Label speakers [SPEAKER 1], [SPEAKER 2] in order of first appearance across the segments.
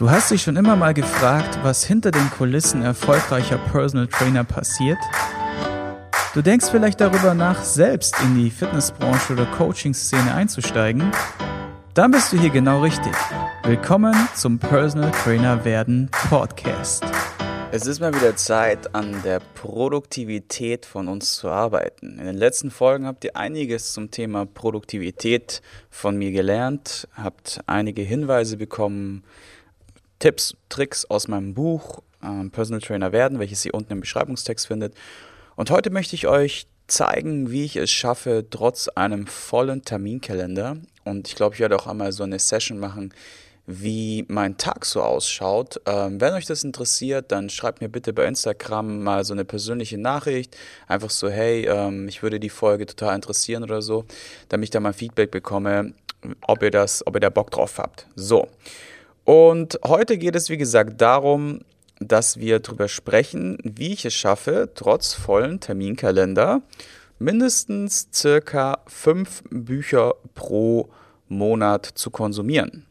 [SPEAKER 1] Du hast dich schon immer mal gefragt, was hinter den Kulissen erfolgreicher Personal Trainer passiert? Du denkst vielleicht darüber nach, selbst in die Fitnessbranche oder Coaching-Szene einzusteigen? Dann bist du hier genau richtig. Willkommen zum Personal Trainer werden Podcast.
[SPEAKER 2] Es ist mal wieder Zeit, an der Produktivität von uns zu arbeiten. In den letzten Folgen habt ihr einiges zum Thema Produktivität von mir gelernt, habt einige Hinweise bekommen, Tipps, Tricks aus meinem Buch ähm, Personal Trainer werden, welches ihr unten im Beschreibungstext findet. Und heute möchte ich euch zeigen, wie ich es schaffe, trotz einem vollen Terminkalender. Und ich glaube, ich werde auch einmal so eine Session machen, wie mein Tag so ausschaut. Ähm, wenn euch das interessiert, dann schreibt mir bitte bei Instagram mal so eine persönliche Nachricht. Einfach so, hey, ähm, ich würde die Folge total interessieren oder so, damit ich da mal Feedback bekomme, ob ihr das, ob ihr da Bock drauf habt. So. Und heute geht es, wie gesagt, darum, dass wir darüber sprechen, wie ich es schaffe, trotz vollen Terminkalender mindestens circa fünf Bücher pro Monat zu konsumieren.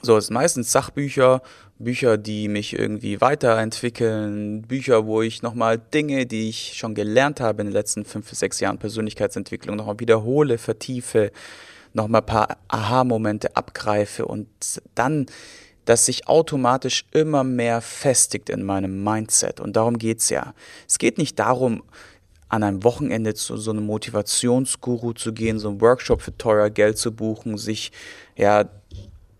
[SPEAKER 2] So, es sind meistens Sachbücher, Bücher, die mich irgendwie weiterentwickeln, Bücher, wo ich nochmal Dinge, die ich schon gelernt habe in den letzten fünf bis sechs Jahren Persönlichkeitsentwicklung, nochmal wiederhole, vertiefe, nochmal ein paar Aha-Momente abgreife und dann das sich automatisch immer mehr festigt in meinem Mindset. Und darum geht's ja. Es geht nicht darum, an einem Wochenende zu so einem Motivationsguru zu gehen, so einen Workshop für teuer Geld zu buchen, sich ja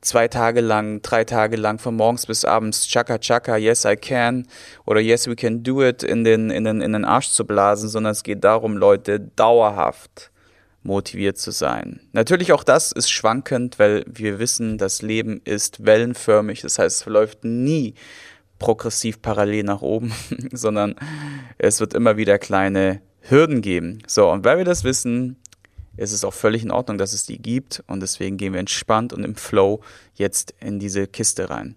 [SPEAKER 2] zwei Tage lang, drei Tage lang von morgens bis abends Chaka Chaka, Yes I Can oder Yes We Can Do It in den, in den, in den Arsch zu blasen, sondern es geht darum, Leute dauerhaft motiviert zu sein. Natürlich auch das ist schwankend, weil wir wissen, das Leben ist wellenförmig, das heißt, es verläuft nie progressiv parallel nach oben, sondern es wird immer wieder kleine Hürden geben. So, und weil wir das wissen, ist es auch völlig in Ordnung, dass es die gibt und deswegen gehen wir entspannt und im Flow jetzt in diese Kiste rein.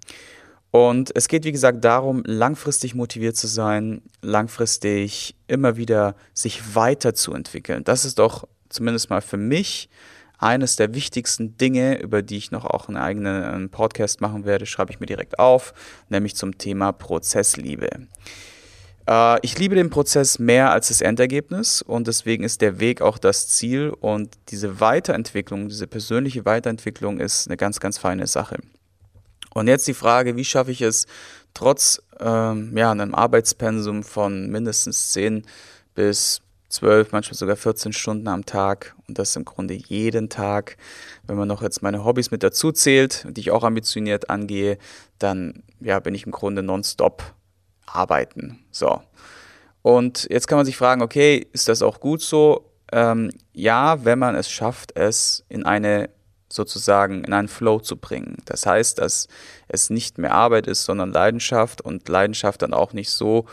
[SPEAKER 2] Und es geht, wie gesagt, darum, langfristig motiviert zu sein, langfristig immer wieder sich weiterzuentwickeln. Das ist doch zumindest mal für mich eines der wichtigsten Dinge, über die ich noch auch einen eigenen Podcast machen werde, schreibe ich mir direkt auf, nämlich zum Thema Prozessliebe. Äh, ich liebe den Prozess mehr als das Endergebnis und deswegen ist der Weg auch das Ziel und diese Weiterentwicklung, diese persönliche Weiterentwicklung ist eine ganz, ganz feine Sache. Und jetzt die Frage, wie schaffe ich es, trotz ähm, ja, einem Arbeitspensum von mindestens 10 bis zwölf, manchmal sogar 14 Stunden am Tag und das im Grunde jeden Tag. Wenn man noch jetzt meine Hobbys mit dazu zählt, die ich auch ambitioniert angehe, dann ja, bin ich im Grunde nonstop arbeiten. So. Und jetzt kann man sich fragen, okay, ist das auch gut so? Ähm, ja, wenn man es schafft, es in eine sozusagen in einen Flow zu bringen. Das heißt, dass es nicht mehr Arbeit ist, sondern Leidenschaft und Leidenschaft dann auch nicht so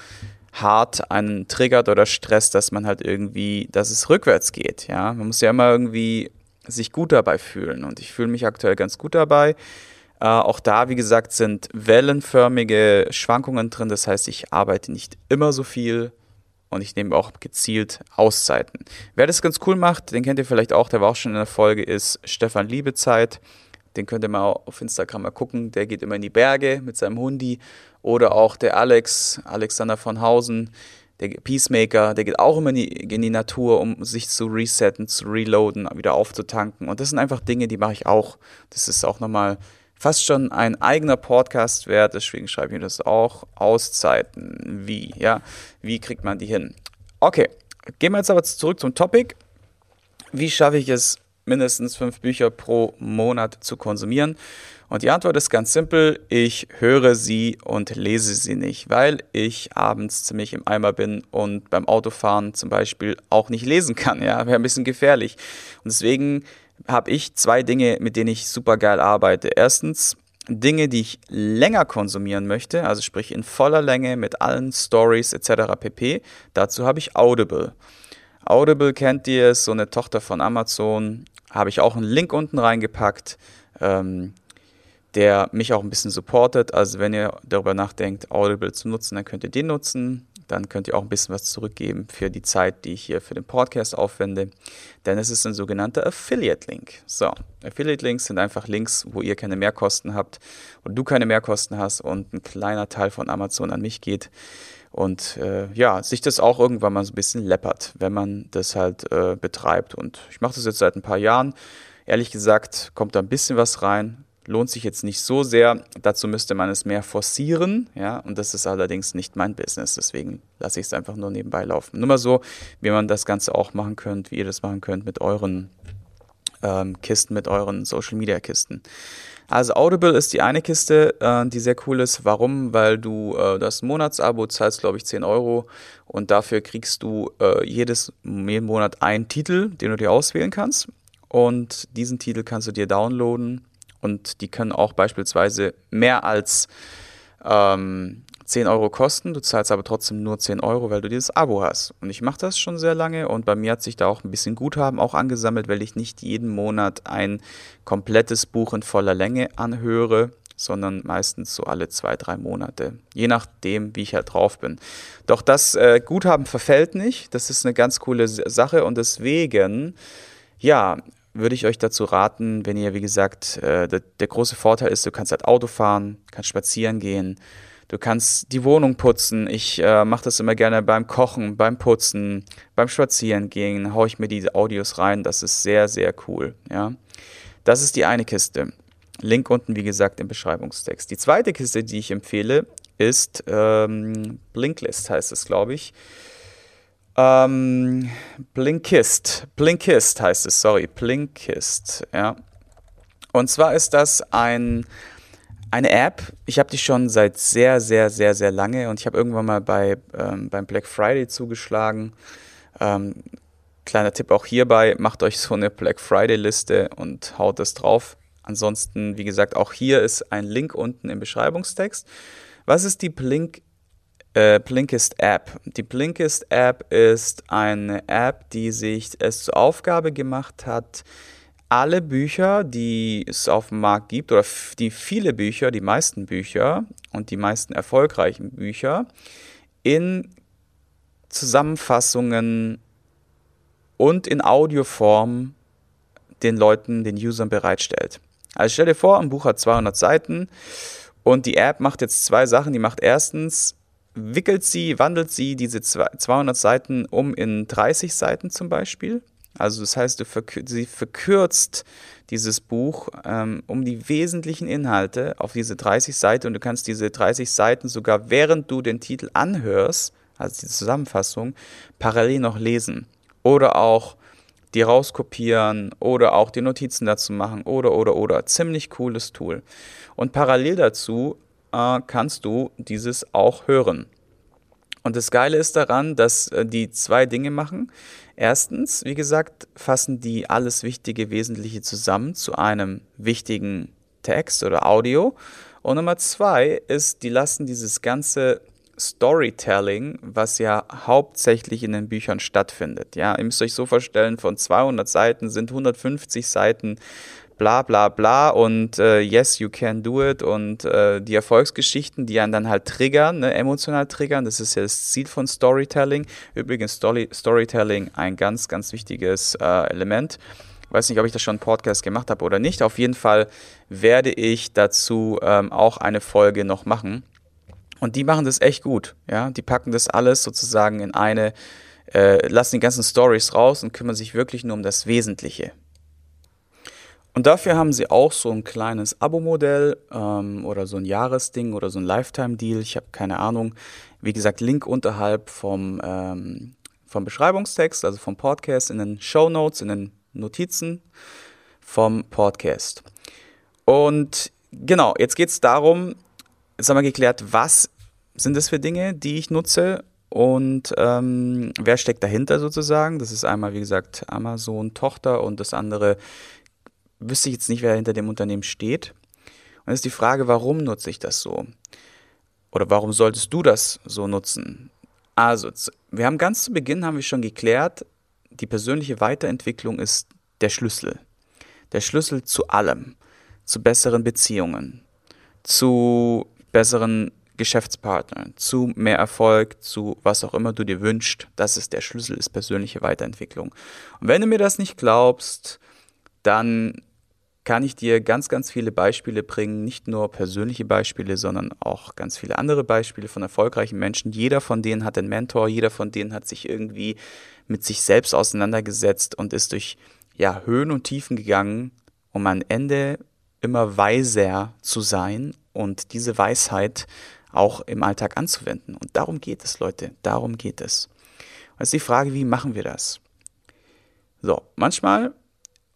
[SPEAKER 2] hart einen triggert oder stresst, dass man halt irgendwie, dass es rückwärts geht. Ja, man muss ja immer irgendwie sich gut dabei fühlen und ich fühle mich aktuell ganz gut dabei. Äh, auch da, wie gesagt, sind wellenförmige Schwankungen drin. Das heißt, ich arbeite nicht immer so viel und ich nehme auch gezielt Auszeiten. Wer das ganz cool macht, den kennt ihr vielleicht auch, der war auch schon in der Folge, ist Stefan Liebezeit. Den könnt ihr mal auf Instagram mal gucken. Der geht immer in die Berge mit seinem Hundi oder auch der Alex, Alexander von Hausen, der Peacemaker, der geht auch immer in die, in die Natur, um sich zu resetten, zu reloaden, wieder aufzutanken. Und das sind einfach Dinge, die mache ich auch. Das ist auch nochmal fast schon ein eigener Podcast wert, deswegen schreibe ich mir das auch. Auszeiten, wie, ja, wie kriegt man die hin? Okay, gehen wir jetzt aber zurück zum Topic. Wie schaffe ich es, mindestens fünf Bücher pro Monat zu konsumieren? Und die Antwort ist ganz simpel, ich höre sie und lese sie nicht, weil ich abends ziemlich im Eimer bin und beim Autofahren zum Beispiel auch nicht lesen kann. Ja, wäre ein bisschen gefährlich. Und deswegen habe ich zwei Dinge, mit denen ich super geil arbeite. Erstens, Dinge, die ich länger konsumieren möchte, also sprich in voller Länge mit allen Stories etc. pp. Dazu habe ich Audible. Audible kennt ihr, ist so eine Tochter von Amazon. Habe ich auch einen Link unten reingepackt. Ähm, der mich auch ein bisschen supportet. Also wenn ihr darüber nachdenkt, Audible zu nutzen, dann könnt ihr den nutzen. dann könnt ihr auch ein bisschen was zurückgeben für die Zeit, die ich hier für den Podcast aufwende. Denn es ist ein sogenannter Affiliate-Link. So, Affiliate-Links sind einfach Links, wo ihr keine Mehrkosten habt und du keine Mehrkosten hast und ein kleiner Teil von Amazon an mich geht. Und äh, ja, sich das auch irgendwann mal so ein bisschen läppert, wenn man das halt äh, betreibt. Und ich mache das jetzt seit ein paar Jahren. Ehrlich gesagt, kommt da ein bisschen was rein lohnt sich jetzt nicht so sehr. Dazu müsste man es mehr forcieren, ja, und das ist allerdings nicht mein Business, deswegen lasse ich es einfach nur nebenbei laufen. Nur mal so, wie man das Ganze auch machen könnt, wie ihr das machen könnt mit euren ähm, Kisten, mit euren Social Media Kisten. Also Audible ist die eine Kiste, äh, die sehr cool ist. Warum? Weil du äh, das Monatsabo zahlst, glaube ich, 10 Euro und dafür kriegst du äh, jedes jeden Monat einen Titel, den du dir auswählen kannst. Und diesen Titel kannst du dir downloaden und die können auch beispielsweise mehr als ähm, 10 Euro kosten. Du zahlst aber trotzdem nur 10 Euro, weil du dieses Abo hast. Und ich mache das schon sehr lange und bei mir hat sich da auch ein bisschen Guthaben auch angesammelt, weil ich nicht jeden Monat ein komplettes Buch in voller Länge anhöre, sondern meistens so alle zwei, drei Monate. Je nachdem, wie ich halt drauf bin. Doch das äh, Guthaben verfällt nicht. Das ist eine ganz coole Sache und deswegen, ja, würde ich euch dazu raten, wenn ihr, wie gesagt, äh, der, der, große Vorteil ist, du kannst halt Auto fahren, kannst spazieren gehen, du kannst die Wohnung putzen. Ich äh, mache das immer gerne beim Kochen, beim Putzen, beim Spazieren gehen, haue ich mir diese Audios rein. Das ist sehr, sehr cool. Ja, das ist die eine Kiste. Link unten, wie gesagt, im Beschreibungstext. Die zweite Kiste, die ich empfehle, ist ähm, Blinklist, heißt es, glaube ich. Ähm, Blinkist. Blinkist heißt es, sorry. Blinkist, ja. Und zwar ist das ein, eine App. Ich habe die schon seit sehr, sehr, sehr, sehr lange und ich habe irgendwann mal bei, ähm, beim Black Friday zugeschlagen. Ähm, kleiner Tipp auch hierbei, macht euch so eine Black Friday-Liste und haut es drauf. Ansonsten, wie gesagt, auch hier ist ein Link unten im Beschreibungstext. Was ist die Blink äh, Blinkist App. Die Blinkist App ist eine App, die sich es zur Aufgabe gemacht hat, alle Bücher, die es auf dem Markt gibt, oder die viele Bücher, die meisten Bücher und die meisten erfolgreichen Bücher in Zusammenfassungen und in Audioform den Leuten, den Usern bereitstellt. Also stell dir vor, ein Buch hat 200 Seiten und die App macht jetzt zwei Sachen. Die macht erstens wickelt sie, wandelt sie diese 200 Seiten um in 30 Seiten zum Beispiel. Also das heißt, verkür sie verkürzt dieses Buch ähm, um die wesentlichen Inhalte auf diese 30 Seiten und du kannst diese 30 Seiten sogar während du den Titel anhörst, also die Zusammenfassung, parallel noch lesen. Oder auch die rauskopieren oder auch die Notizen dazu machen oder oder oder. Ziemlich cooles Tool. Und parallel dazu äh, kannst du dieses auch hören. Und das Geile ist daran, dass äh, die zwei Dinge machen. Erstens, wie gesagt, fassen die alles Wichtige, Wesentliche zusammen zu einem wichtigen Text oder Audio. Und Nummer zwei ist, die lassen dieses ganze Storytelling, was ja hauptsächlich in den Büchern stattfindet. Ja, ihr müsst euch so vorstellen, von 200 Seiten sind 150 Seiten bla bla bla und äh, yes, you can do it und äh, die Erfolgsgeschichten, die einen dann halt triggern, ne, emotional triggern, das ist ja das Ziel von Storytelling. Übrigens Story Storytelling ein ganz, ganz wichtiges äh, Element. Weiß nicht, ob ich das schon einen Podcast gemacht habe oder nicht. Auf jeden Fall werde ich dazu ähm, auch eine Folge noch machen. Und die machen das echt gut. Ja, die packen das alles sozusagen in eine, äh, lassen die ganzen Stories raus und kümmern sich wirklich nur um das Wesentliche. Und dafür haben sie auch so ein kleines Abo-Modell ähm, oder so ein Jahresding oder so ein Lifetime-Deal. Ich habe keine Ahnung. Wie gesagt, Link unterhalb vom, ähm, vom Beschreibungstext, also vom Podcast, in den Show Notes, in den Notizen vom Podcast. Und genau, jetzt geht es darum, jetzt haben wir geklärt, was sind das für Dinge, die ich nutze und ähm, wer steckt dahinter sozusagen. Das ist einmal, wie gesagt, Amazon Tochter und das andere wüsste ich jetzt nicht, wer hinter dem Unternehmen steht. Und ist die Frage, warum nutze ich das so? Oder warum solltest du das so nutzen? Also, wir haben ganz zu Beginn haben wir schon geklärt, die persönliche Weiterentwicklung ist der Schlüssel. Der Schlüssel zu allem. Zu besseren Beziehungen, zu besseren Geschäftspartner, zu mehr Erfolg, zu was auch immer du dir wünschst. Das ist der Schlüssel, ist persönliche Weiterentwicklung. Und wenn du mir das nicht glaubst, dann kann ich dir ganz, ganz viele Beispiele bringen, nicht nur persönliche Beispiele, sondern auch ganz viele andere Beispiele von erfolgreichen Menschen. Jeder von denen hat einen Mentor, jeder von denen hat sich irgendwie mit sich selbst auseinandergesetzt und ist durch ja, Höhen und Tiefen gegangen, um am Ende immer weiser zu sein und diese Weisheit auch im Alltag anzuwenden. Und darum geht es, Leute, darum geht es. Und ist die Frage, wie machen wir das? So, manchmal,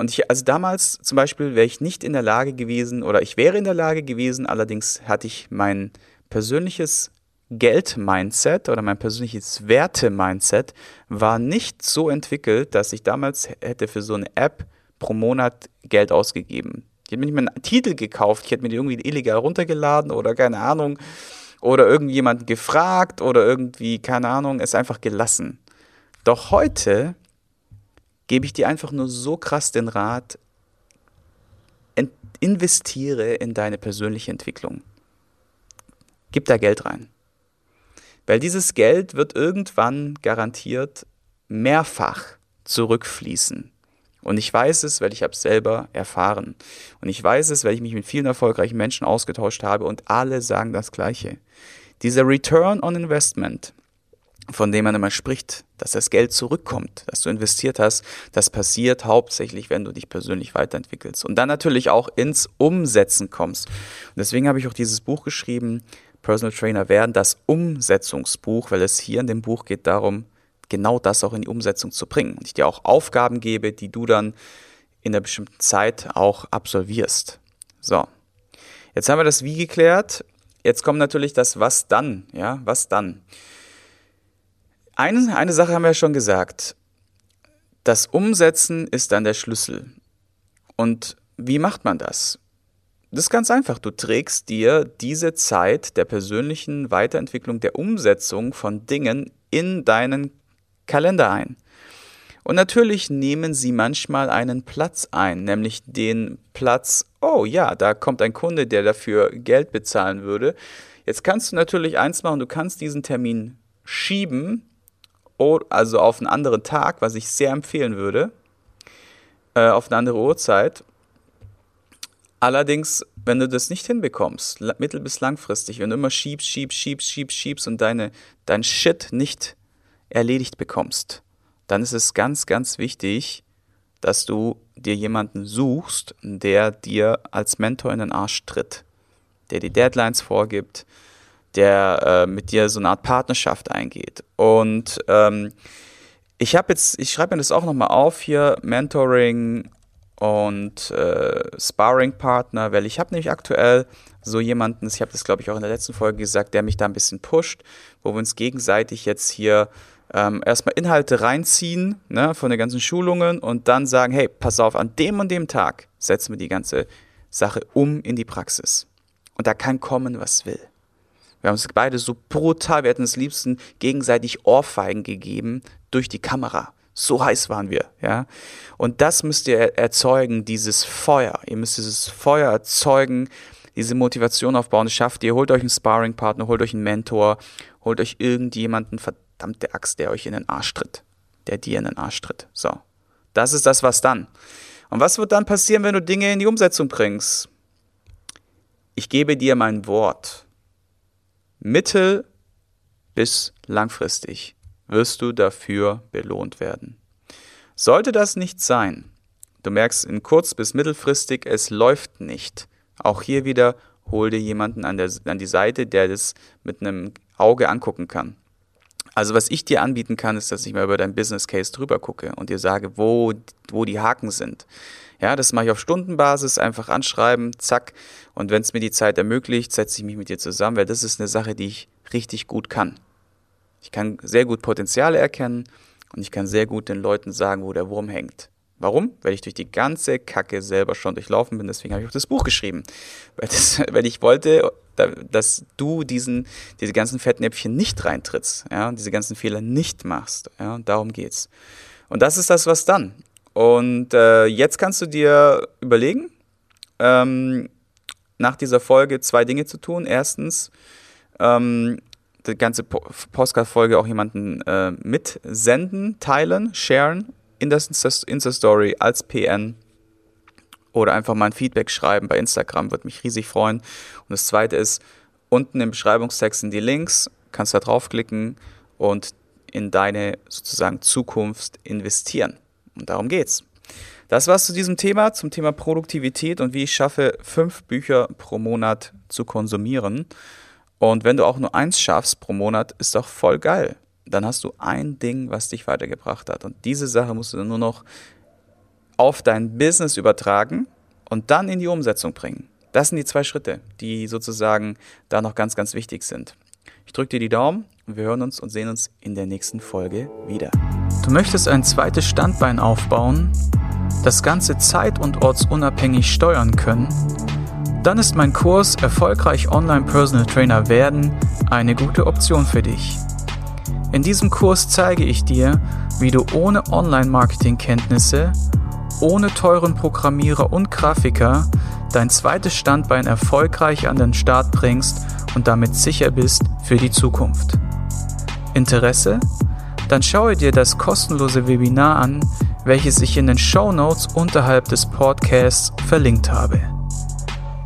[SPEAKER 2] und ich, also damals zum Beispiel wäre ich nicht in der Lage gewesen, oder ich wäre in der Lage gewesen, allerdings hatte ich mein persönliches Geld-Mindset oder mein persönliches Werte-Mindset war nicht so entwickelt, dass ich damals hätte für so eine App pro Monat Geld ausgegeben. Ich hätte mir nicht mal einen Titel gekauft, ich hätte mir die irgendwie illegal runtergeladen oder keine Ahnung, oder irgendjemanden gefragt oder irgendwie, keine Ahnung, es einfach gelassen. Doch heute gebe ich dir einfach nur so krass den Rat, investiere in deine persönliche Entwicklung. Gib da Geld rein. Weil dieses Geld wird irgendwann garantiert mehrfach zurückfließen. Und ich weiß es, weil ich habe es selber erfahren. Und ich weiß es, weil ich mich mit vielen erfolgreichen Menschen ausgetauscht habe und alle sagen das Gleiche. Dieser Return on Investment, von dem man immer spricht, dass das Geld zurückkommt, das du investiert hast, das passiert hauptsächlich, wenn du dich persönlich weiterentwickelst und dann natürlich auch ins Umsetzen kommst. Und deswegen habe ich auch dieses Buch geschrieben, Personal Trainer werden, das Umsetzungsbuch, weil es hier in dem Buch geht darum, genau das auch in die Umsetzung zu bringen. Und ich dir auch Aufgaben gebe, die du dann in einer bestimmten Zeit auch absolvierst. So. Jetzt haben wir das Wie geklärt. Jetzt kommt natürlich das Was dann. Ja, was dann? Eine, eine Sache haben wir schon gesagt. Das Umsetzen ist dann der Schlüssel. Und wie macht man das? Das ist ganz einfach. Du trägst dir diese Zeit der persönlichen Weiterentwicklung, der Umsetzung von Dingen in deinen Kalender ein. Und natürlich nehmen sie manchmal einen Platz ein, nämlich den Platz, oh ja, da kommt ein Kunde, der dafür Geld bezahlen würde. Jetzt kannst du natürlich eins machen, du kannst diesen Termin schieben, also auf einen anderen Tag, was ich sehr empfehlen würde, äh, auf eine andere Uhrzeit. Allerdings, wenn du das nicht hinbekommst, mittel- bis langfristig, wenn du immer schiebst, schiebst, schiebst, schiebst, schiebst und deine, dein Shit nicht erledigt bekommst, dann ist es ganz, ganz wichtig, dass du dir jemanden suchst, der dir als Mentor in den Arsch tritt, der die Deadlines vorgibt, der äh, mit dir so eine Art Partnerschaft eingeht. Und ähm, ich habe jetzt, ich schreibe mir das auch nochmal auf hier, Mentoring und äh, Sparring-Partner, weil ich habe nämlich aktuell so jemanden, ich habe das glaube ich auch in der letzten Folge gesagt, der mich da ein bisschen pusht, wo wir uns gegenseitig jetzt hier ähm, erstmal Inhalte reinziehen ne, von den ganzen Schulungen und dann sagen, hey, pass auf, an dem und dem Tag setzen wir die ganze Sache um in die Praxis. Und da kann kommen, was will. Wir haben uns beide so brutal, wir hätten es liebsten gegenseitig Ohrfeigen gegeben durch die Kamera. So heiß waren wir, ja. Und das müsst ihr erzeugen, dieses Feuer. Ihr müsst dieses Feuer erzeugen, diese Motivation aufbauen. Das schafft ihr. Holt euch einen Sparring-Partner, holt euch einen Mentor, holt euch irgendjemanden, verdammte Axt, der euch in den Arsch tritt. Der dir in den Arsch tritt. So. Das ist das, was dann. Und was wird dann passieren, wenn du Dinge in die Umsetzung bringst? Ich gebe dir mein Wort. Mittel bis langfristig wirst du dafür belohnt werden. Sollte das nicht sein, du merkst in kurz- bis mittelfristig, es läuft nicht. Auch hier wieder, hol dir jemanden an, der, an die Seite, der das mit einem Auge angucken kann. Also was ich dir anbieten kann, ist, dass ich mal über dein Business Case drüber gucke und dir sage, wo, wo die Haken sind. Ja, das mache ich auf Stundenbasis, einfach anschreiben, zack. Und wenn es mir die Zeit ermöglicht, setze ich mich mit dir zusammen, weil das ist eine Sache, die ich richtig gut kann. Ich kann sehr gut Potenziale erkennen und ich kann sehr gut den Leuten sagen, wo der Wurm hängt. Warum? Weil ich durch die ganze Kacke selber schon durchlaufen bin. Deswegen habe ich auch das Buch geschrieben. Weil, das, weil ich wollte, dass du diesen, diese ganzen Fettnäpfchen nicht reintrittst, ja, diese ganzen Fehler nicht machst. Ja, darum geht's. Und das ist das, was dann. Und äh, jetzt kannst du dir überlegen, ähm, nach dieser Folge zwei Dinge zu tun. Erstens, ähm, die ganze Postcard-Folge auch jemanden äh, mitsenden, teilen, sharen in das Insta-Story als PN oder einfach mal ein Feedback schreiben bei Instagram, würde mich riesig freuen. Und das zweite ist, unten im Beschreibungstext sind die Links, kannst da draufklicken und in deine sozusagen Zukunft investieren. Und darum geht's. Das war's zu diesem Thema, zum Thema Produktivität und wie ich schaffe, fünf Bücher pro Monat zu konsumieren. Und wenn du auch nur eins schaffst pro Monat, ist doch voll geil. Dann hast du ein Ding, was dich weitergebracht hat. Und diese Sache musst du dann nur noch auf dein Business übertragen und dann in die Umsetzung bringen. Das sind die zwei Schritte, die sozusagen da noch ganz, ganz wichtig sind. Ich drücke dir die Daumen und wir hören uns und sehen uns in der nächsten Folge wieder.
[SPEAKER 1] Du möchtest ein zweites Standbein aufbauen, das Ganze zeit- und ortsunabhängig steuern können? Dann ist mein Kurs Erfolgreich Online Personal Trainer werden eine gute Option für dich. In diesem Kurs zeige ich dir, wie du ohne Online-Marketing-Kenntnisse, ohne teuren Programmierer und Grafiker dein zweites Standbein erfolgreich an den Start bringst und damit sicher bist für die Zukunft. Interesse? Dann schaue dir das kostenlose Webinar an, welches ich in den Show Notes unterhalb des Podcasts verlinkt habe.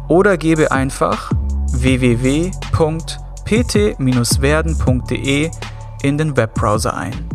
[SPEAKER 1] Oder gebe einfach www.pt-werden.de in den Webbrowser ein.